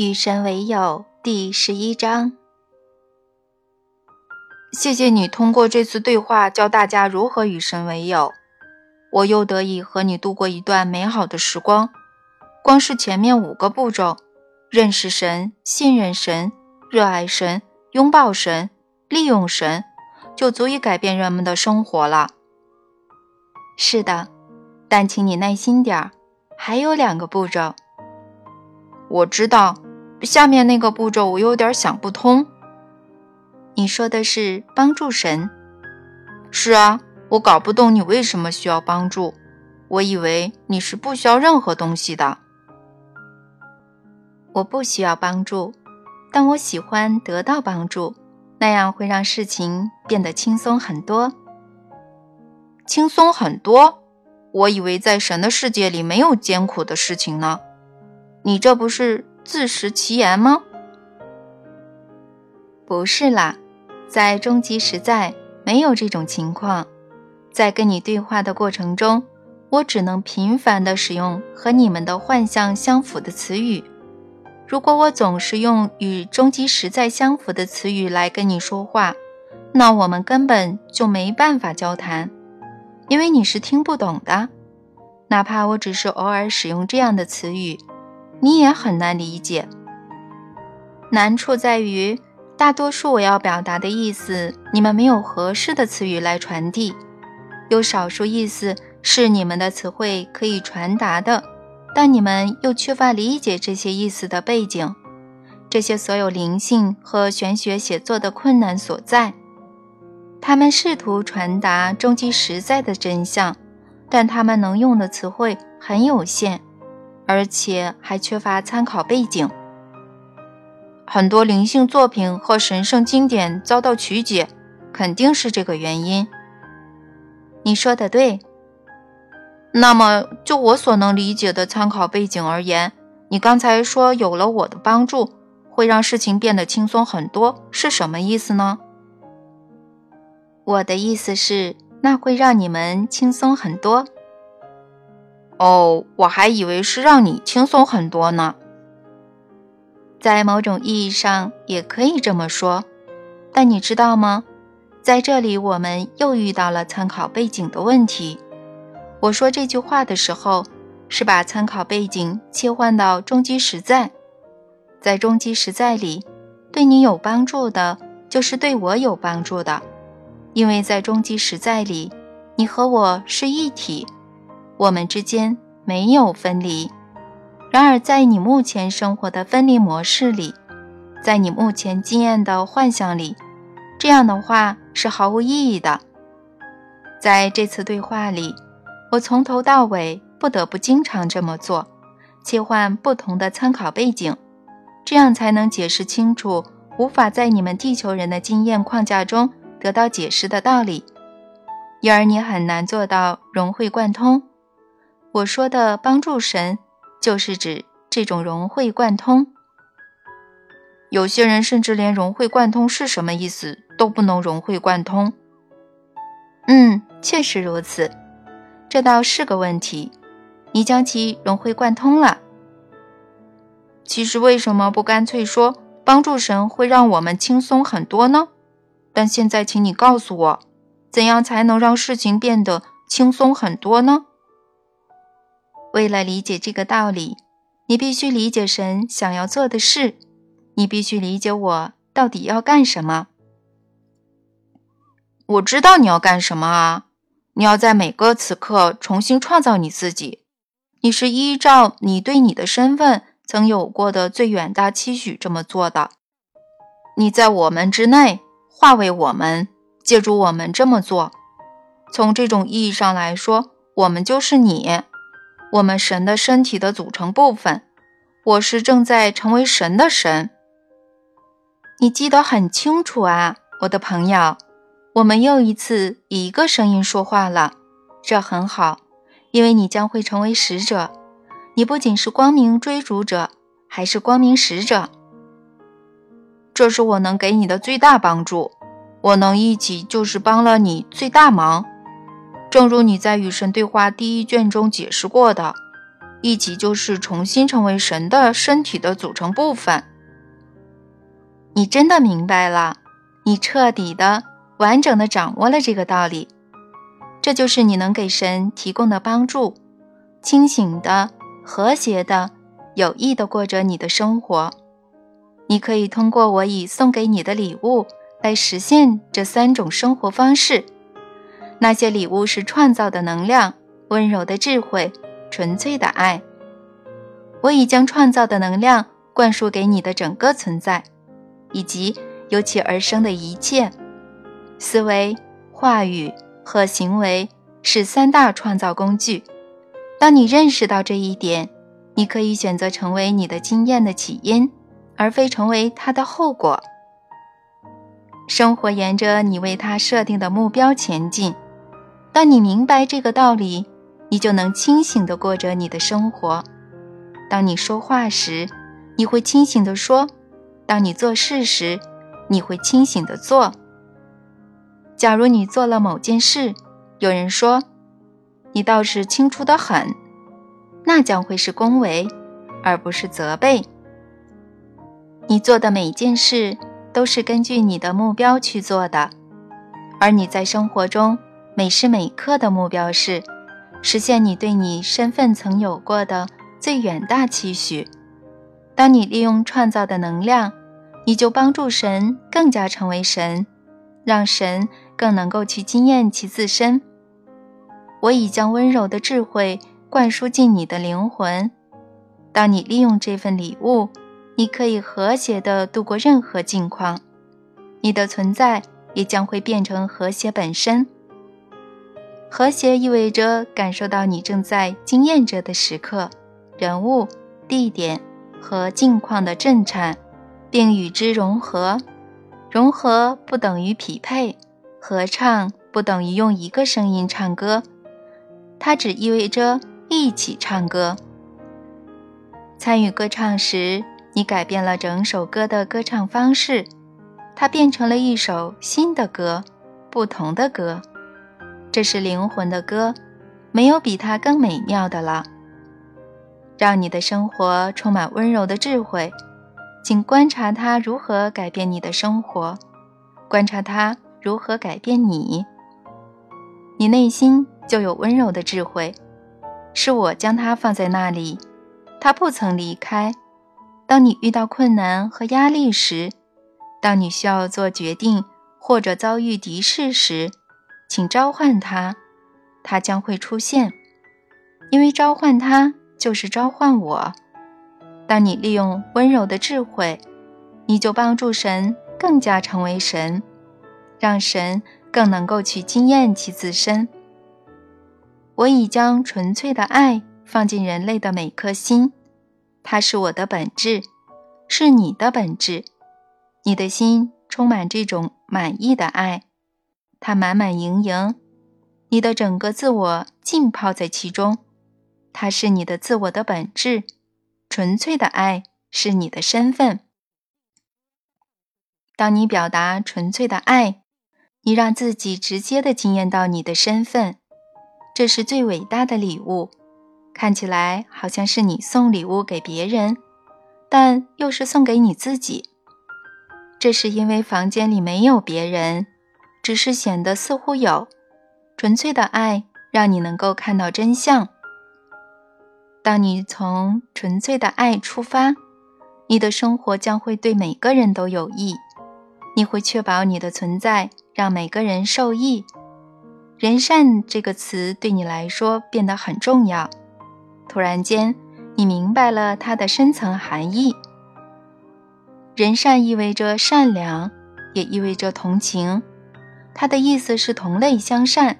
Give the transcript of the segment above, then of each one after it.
与神为友第十一章。谢谢你通过这次对话教大家如何与神为友，我又得以和你度过一段美好的时光。光是前面五个步骤：认识神、信任神、热爱神、拥抱神、利用神，就足以改变人们的生活了。是的，但请你耐心点儿，还有两个步骤。我知道。下面那个步骤我有点想不通。你说的是帮助神？是啊，我搞不懂你为什么需要帮助。我以为你是不需要任何东西的。我不需要帮助，但我喜欢得到帮助，那样会让事情变得轻松很多。轻松很多？我以为在神的世界里没有艰苦的事情呢。你这不是？自食其言吗？不是啦，在终极实在没有这种情况。在跟你对话的过程中，我只能频繁地使用和你们的幻象相符的词语。如果我总是用与终极实在相符的词语来跟你说话，那我们根本就没办法交谈，因为你是听不懂的。哪怕我只是偶尔使用这样的词语。你也很难理解。难处在于，大多数我要表达的意思，你们没有合适的词语来传递；有少数意思是你们的词汇可以传达的，但你们又缺乏理解这些意思的背景。这些所有灵性和玄学写作的困难所在。他们试图传达终极实在的真相，但他们能用的词汇很有限。而且还缺乏参考背景，很多灵性作品和神圣经典遭到曲解，肯定是这个原因。你说的对。那么，就我所能理解的参考背景而言，你刚才说有了我的帮助，会让事情变得轻松很多，是什么意思呢？我的意思是，那会让你们轻松很多。哦，我还以为是让你轻松很多呢。在某种意义上也可以这么说，但你知道吗？在这里我们又遇到了参考背景的问题。我说这句话的时候，是把参考背景切换到终极实在。在终极实在里，对你有帮助的，就是对我有帮助的，因为在终极实在里，你和我是一体。我们之间没有分离，然而在你目前生活的分离模式里，在你目前经验的幻想里，这样的话是毫无意义的。在这次对话里，我从头到尾不得不经常这么做，切换不同的参考背景，这样才能解释清楚无法在你们地球人的经验框架中得到解释的道理，因而你很难做到融会贯通。我说的帮助神，就是指这种融会贯通。有些人甚至连融会贯通是什么意思都不能融会贯通。嗯，确实如此，这倒是个问题。你将其融会贯通了。其实为什么不干脆说帮助神会让我们轻松很多呢？但现在，请你告诉我，怎样才能让事情变得轻松很多呢？为了理解这个道理，你必须理解神想要做的事，你必须理解我到底要干什么。我知道你要干什么啊！你要在每个此刻重新创造你自己。你是依照你对你的身份曾有过的最远大期许这么做的。你在我们之内，化为我们，借助我们这么做。从这种意义上来说，我们就是你。我们神的身体的组成部分，我是正在成为神的神。你记得很清楚啊，我的朋友。我们又一次以一个声音说话了，这很好，因为你将会成为使者。你不仅是光明追逐者，还是光明使者。这是我能给你的最大帮助。我能一起就是帮了你最大忙。正如你在与神对话第一卷中解释过的，一起就是重新成为神的身体的组成部分。你真的明白了，你彻底的、完整的掌握了这个道理。这就是你能给神提供的帮助，清醒的、和谐的、有益的过着你的生活。你可以通过我已送给你的礼物来实现这三种生活方式。那些礼物是创造的能量、温柔的智慧、纯粹的爱。我已将创造的能量灌输给你的整个存在，以及由其而生的一切思维、话语。和行为是三大创造工具。当你认识到这一点，你可以选择成为你的经验的起因，而非成为它的后果。生活沿着你为它设定的目标前进。当你明白这个道理，你就能清醒地过着你的生活。当你说话时，你会清醒地说；当你做事时，你会清醒地做。假如你做了某件事，有人说你倒是清楚的很，那将会是恭维，而不是责备。你做的每件事都是根据你的目标去做的，而你在生活中每时每刻的目标是实现你对你身份曾有过的最远大期许。当你利用创造的能量，你就帮助神更加成为神，让神。更能够去经验其自身。我已将温柔的智慧灌输进你的灵魂。当你利用这份礼物，你可以和谐地度过任何境况，你的存在也将会变成和谐本身。和谐意味着感受到你正在经验着的时刻、人物、地点和境况的震颤，并与之融合。融合不等于匹配。合唱不等于用一个声音唱歌，它只意味着一起唱歌。参与歌唱时，你改变了整首歌的歌唱方式，它变成了一首新的歌，不同的歌。这是灵魂的歌，没有比它更美妙的了。让你的生活充满温柔的智慧，请观察它如何改变你的生活，观察它。如何改变你？你内心就有温柔的智慧，是我将它放在那里，它不曾离开。当你遇到困难和压力时，当你需要做决定或者遭遇敌视时，请召唤它，它将会出现，因为召唤它就是召唤我。当你利用温柔的智慧，你就帮助神更加成为神。让神更能够去经验其自身。我已将纯粹的爱放进人类的每颗心，它是我的本质，是你的本质。你的心充满这种满意的爱，它满满盈盈，你的整个自我浸泡在其中。它是你的自我的本质，纯粹的爱是你的身份。当你表达纯粹的爱。你让自己直接的惊艳到你的身份，这是最伟大的礼物。看起来好像是你送礼物给别人，但又是送给你自己。这是因为房间里没有别人，只是显得似乎有。纯粹的爱让你能够看到真相。当你从纯粹的爱出发，你的生活将会对每个人都有益。你会确保你的存在。让每个人受益，人善这个词对你来说变得很重要。突然间，你明白了它的深层含义。人善意味着善良，也意味着同情。它的意思是同类相善。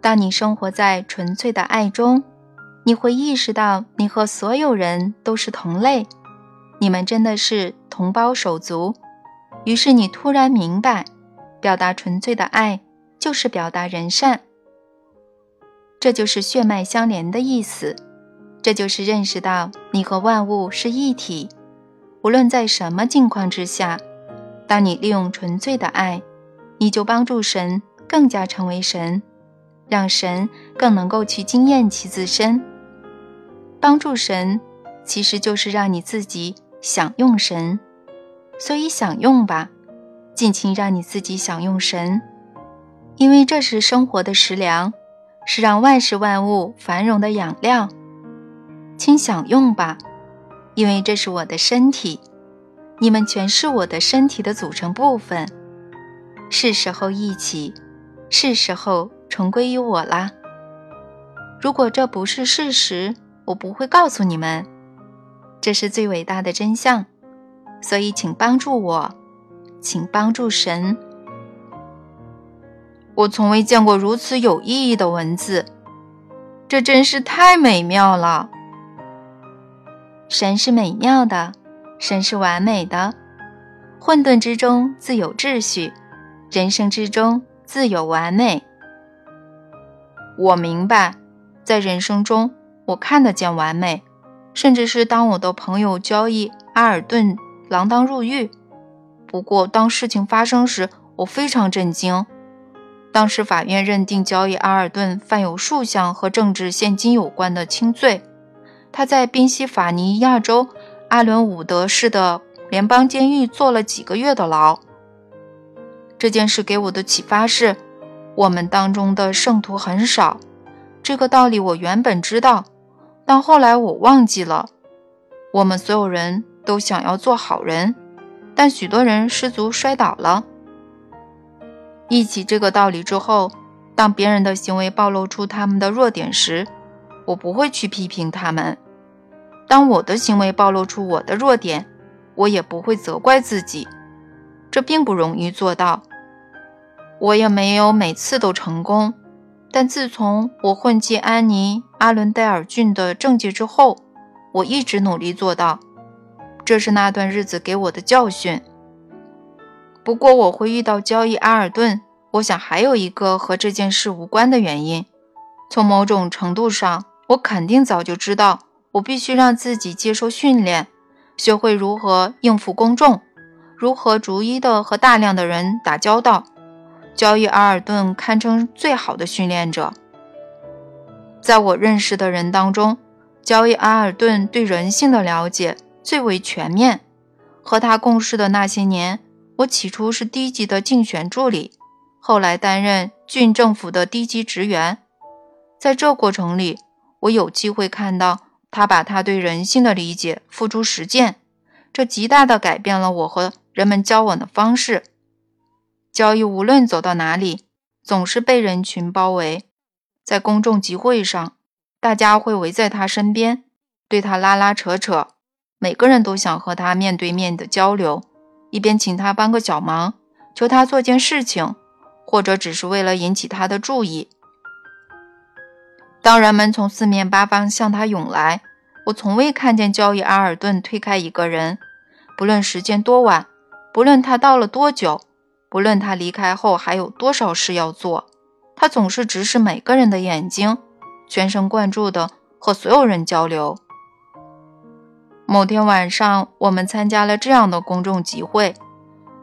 当你生活在纯粹的爱中，你会意识到你和所有人都是同类，你们真的是同胞手足。于是你突然明白。表达纯粹的爱，就是表达人善。这就是血脉相连的意思。这就是认识到你和万物是一体。无论在什么境况之下，当你利用纯粹的爱，你就帮助神更加成为神，让神更能够去经验其自身。帮助神，其实就是让你自己享用神。所以享用吧，尽情让你自己享用神，因为这是生活的食粮，是让万事万物繁荣的养料。请享用吧，因为这是我的身体，你们全是我的身体的组成部分。是时候一起，是时候重归于我啦。如果这不是事实，我不会告诉你们，这是最伟大的真相。所以，请帮助我，请帮助神。我从未见过如此有意义的文字，这真是太美妙了。神是美妙的，神是完美的。混沌之中自有秩序，人生之中自有完美。我明白，在人生中，我看得见完美，甚至是当我的朋友交易阿尔顿。锒铛入狱。不过，当事情发生时，我非常震惊。当时法院认定交易阿尔顿犯有数项和政治现金有关的轻罪。他在宾夕法尼亚州阿伦伍德市的联邦监狱坐了几个月的牢。这件事给我的启发是：我们当中的圣徒很少。这个道理我原本知道，但后来我忘记了。我们所有人。都想要做好人，但许多人失足摔倒了。忆起这个道理之后，当别人的行为暴露出他们的弱点时，我不会去批评他们；当我的行为暴露出我的弱点，我也不会责怪自己。这并不容易做到，我也没有每次都成功。但自从我混迹安妮·阿伦戴尔郡的政界之后，我一直努力做到。这是那段日子给我的教训。不过我会遇到交易阿尔顿，我想还有一个和这件事无关的原因。从某种程度上，我肯定早就知道，我必须让自己接受训练，学会如何应付公众，如何逐一的和大量的人打交道。交易阿尔顿堪称最好的训练者。在我认识的人当中，交易阿尔顿对人性的了解。最为全面。和他共事的那些年，我起初是低级的竞选助理，后来担任郡政府的低级职员。在这过程里，我有机会看到他把他对人性的理解付诸实践，这极大地改变了我和人们交往的方式。交易无论走到哪里，总是被人群包围。在公众集会上，大家会围在他身边，对他拉拉扯扯。每个人都想和他面对面的交流，一边请他帮个小忙，求他做件事情，或者只是为了引起他的注意。当人们从四面八方向他涌来，我从未看见交易阿尔顿推开一个人。不论时间多晚，不论他到了多久，不论他离开后还有多少事要做，他总是直视每个人的眼睛，全神贯注地和所有人交流。某天晚上，我们参加了这样的公众集会，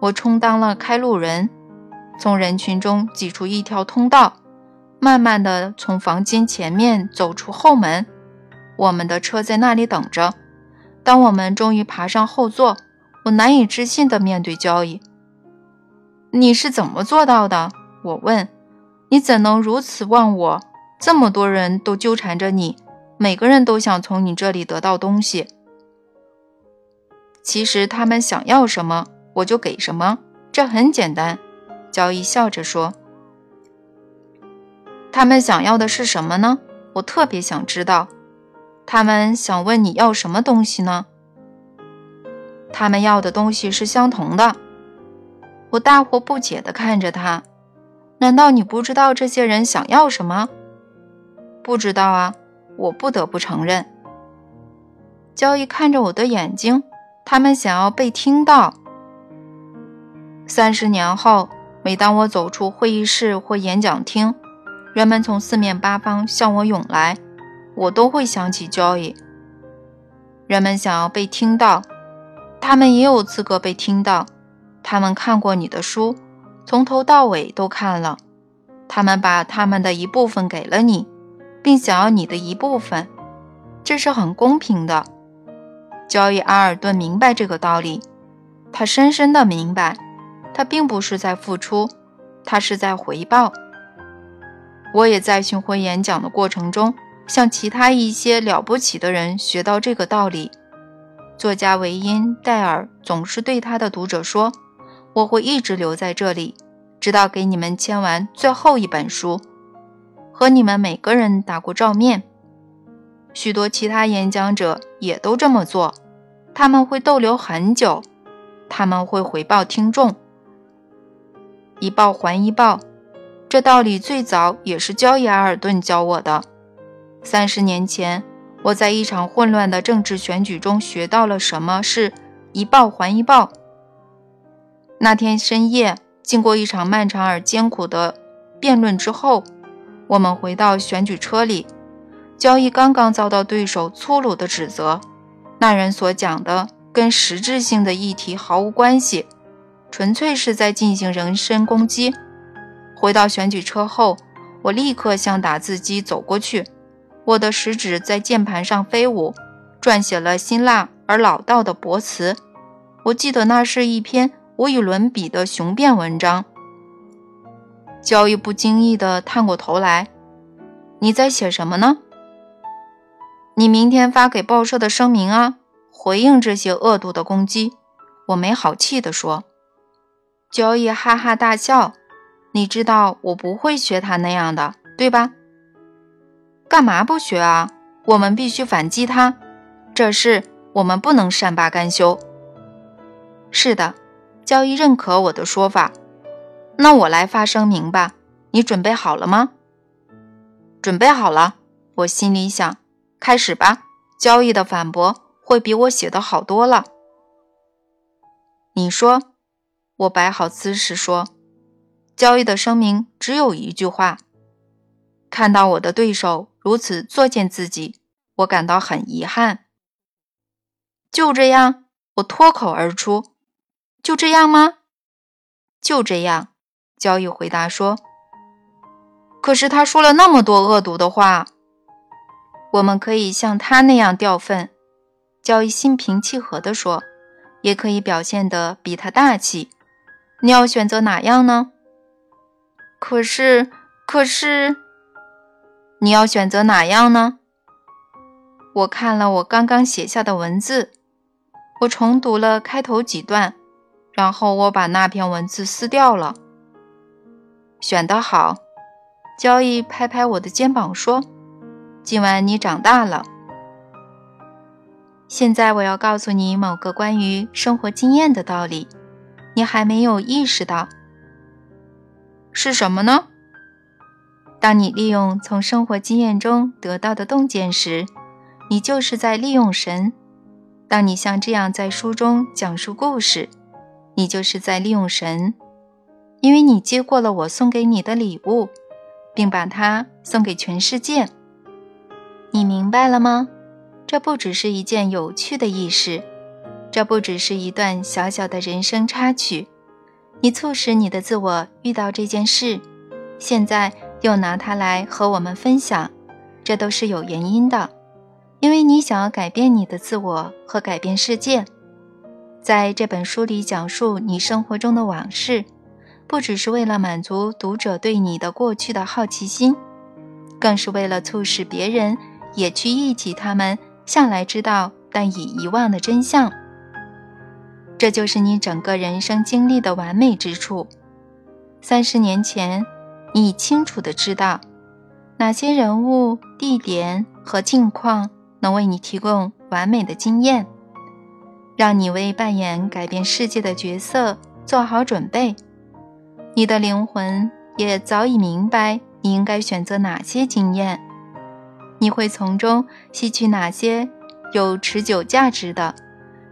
我充当了开路人，从人群中挤出一条通道，慢慢地从房间前面走出后门。我们的车在那里等着。当我们终于爬上后座，我难以置信地面对交易：“你是怎么做到的？”我问：“你怎能如此忘我？这么多人都纠缠着你，每个人都想从你这里得到东西。”其实他们想要什么，我就给什么，这很简单。交易笑着说：“他们想要的是什么呢？我特别想知道。他们想问你要什么东西呢？他们要的东西是相同的。”我大惑不解地看着他。难道你不知道这些人想要什么？不知道啊，我不得不承认。交易看着我的眼睛。他们想要被听到。三十年后，每当我走出会议室或演讲厅，人们从四面八方向我涌来，我都会想起 Joy。人们想要被听到，他们也有资格被听到。他们看过你的书，从头到尾都看了。他们把他们的一部分给了你，并想要你的一部分。这是很公平的。交易阿尔顿明白这个道理，他深深的明白，他并不是在付出，他是在回报。我也在巡回演讲的过程中，向其他一些了不起的人学到这个道理。作家维因戴尔总是对他的读者说：“我会一直留在这里，直到给你们签完最后一本书，和你们每个人打过照面。”许多其他演讲者也都这么做，他们会逗留很久，他们会回报听众，一报还一报。这道理最早也是焦伊阿尔顿教我的。三十年前，我在一场混乱的政治选举中学到了什么是一报还一报。那天深夜，经过一场漫长而艰苦的辩论之后，我们回到选举车里。交易刚刚遭到对手粗鲁的指责，那人所讲的跟实质性的议题毫无关系，纯粹是在进行人身攻击。回到选举车后，我立刻向打字机走过去，我的食指在键盘上飞舞，撰写了辛辣而老道的驳词。我记得那是一篇无与伦比的雄辩文章。交易不经意地探过头来：“你在写什么呢？”你明天发给报社的声明啊，回应这些恶毒的攻击。我没好气地说。交易哈哈大笑。你知道我不会学他那样的，对吧？干嘛不学啊？我们必须反击他，这事我们不能善罢甘休。是的，交易认可我的说法。那我来发声明吧。你准备好了吗？准备好了。我心里想。开始吧，交易的反驳会比我写的好多了。你说，我摆好姿势说，交易的声明只有一句话。看到我的对手如此作践自己，我感到很遗憾。就这样，我脱口而出。就这样吗？就这样，交易回答说。可是他说了那么多恶毒的话。我们可以像他那样掉粪，交易心平气和地说，也可以表现得比他大气。你要选择哪样呢？可是，可是，你要选择哪样呢？我看了我刚刚写下的文字，我重读了开头几段，然后我把那篇文字撕掉了。选得好，交易拍拍我的肩膀说。今晚你长大了。现在我要告诉你某个关于生活经验的道理，你还没有意识到是什么呢？当你利用从生活经验中得到的洞见时，你就是在利用神；当你像这样在书中讲述故事，你就是在利用神，因为你接过了我送给你的礼物，并把它送给全世界。你明白了吗？这不只是一件有趣的轶事，这不只是一段小小的人生插曲。你促使你的自我遇到这件事，现在又拿它来和我们分享，这都是有原因的。因为你想要改变你的自我和改变世界。在这本书里讲述你生活中的往事，不只是为了满足读者对你的过去的好奇心，更是为了促使别人。也去忆起他们向来知道但已遗忘的真相。这就是你整个人生经历的完美之处。三十年前，你清楚的知道哪些人物、地点和境况能为你提供完美的经验，让你为扮演改变世界的角色做好准备。你的灵魂也早已明白你应该选择哪些经验。你会从中吸取哪些有持久价值的，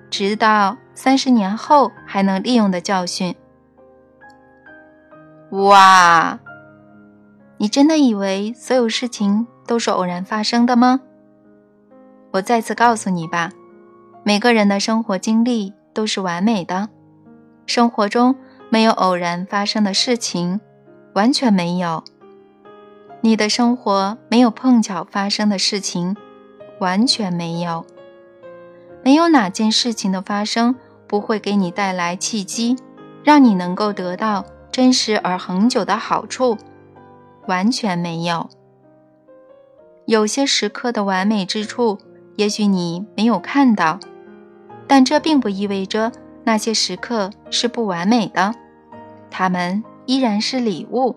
直到三十年后还能利用的教训？哇！你真的以为所有事情都是偶然发生的吗？我再次告诉你吧，每个人的生活经历都是完美的，生活中没有偶然发生的事情，完全没有。你的生活没有碰巧发生的事情，完全没有。没有哪件事情的发生不会给你带来契机，让你能够得到真实而恒久的好处，完全没有。有些时刻的完美之处，也许你没有看到，但这并不意味着那些时刻是不完美的，它们依然是礼物。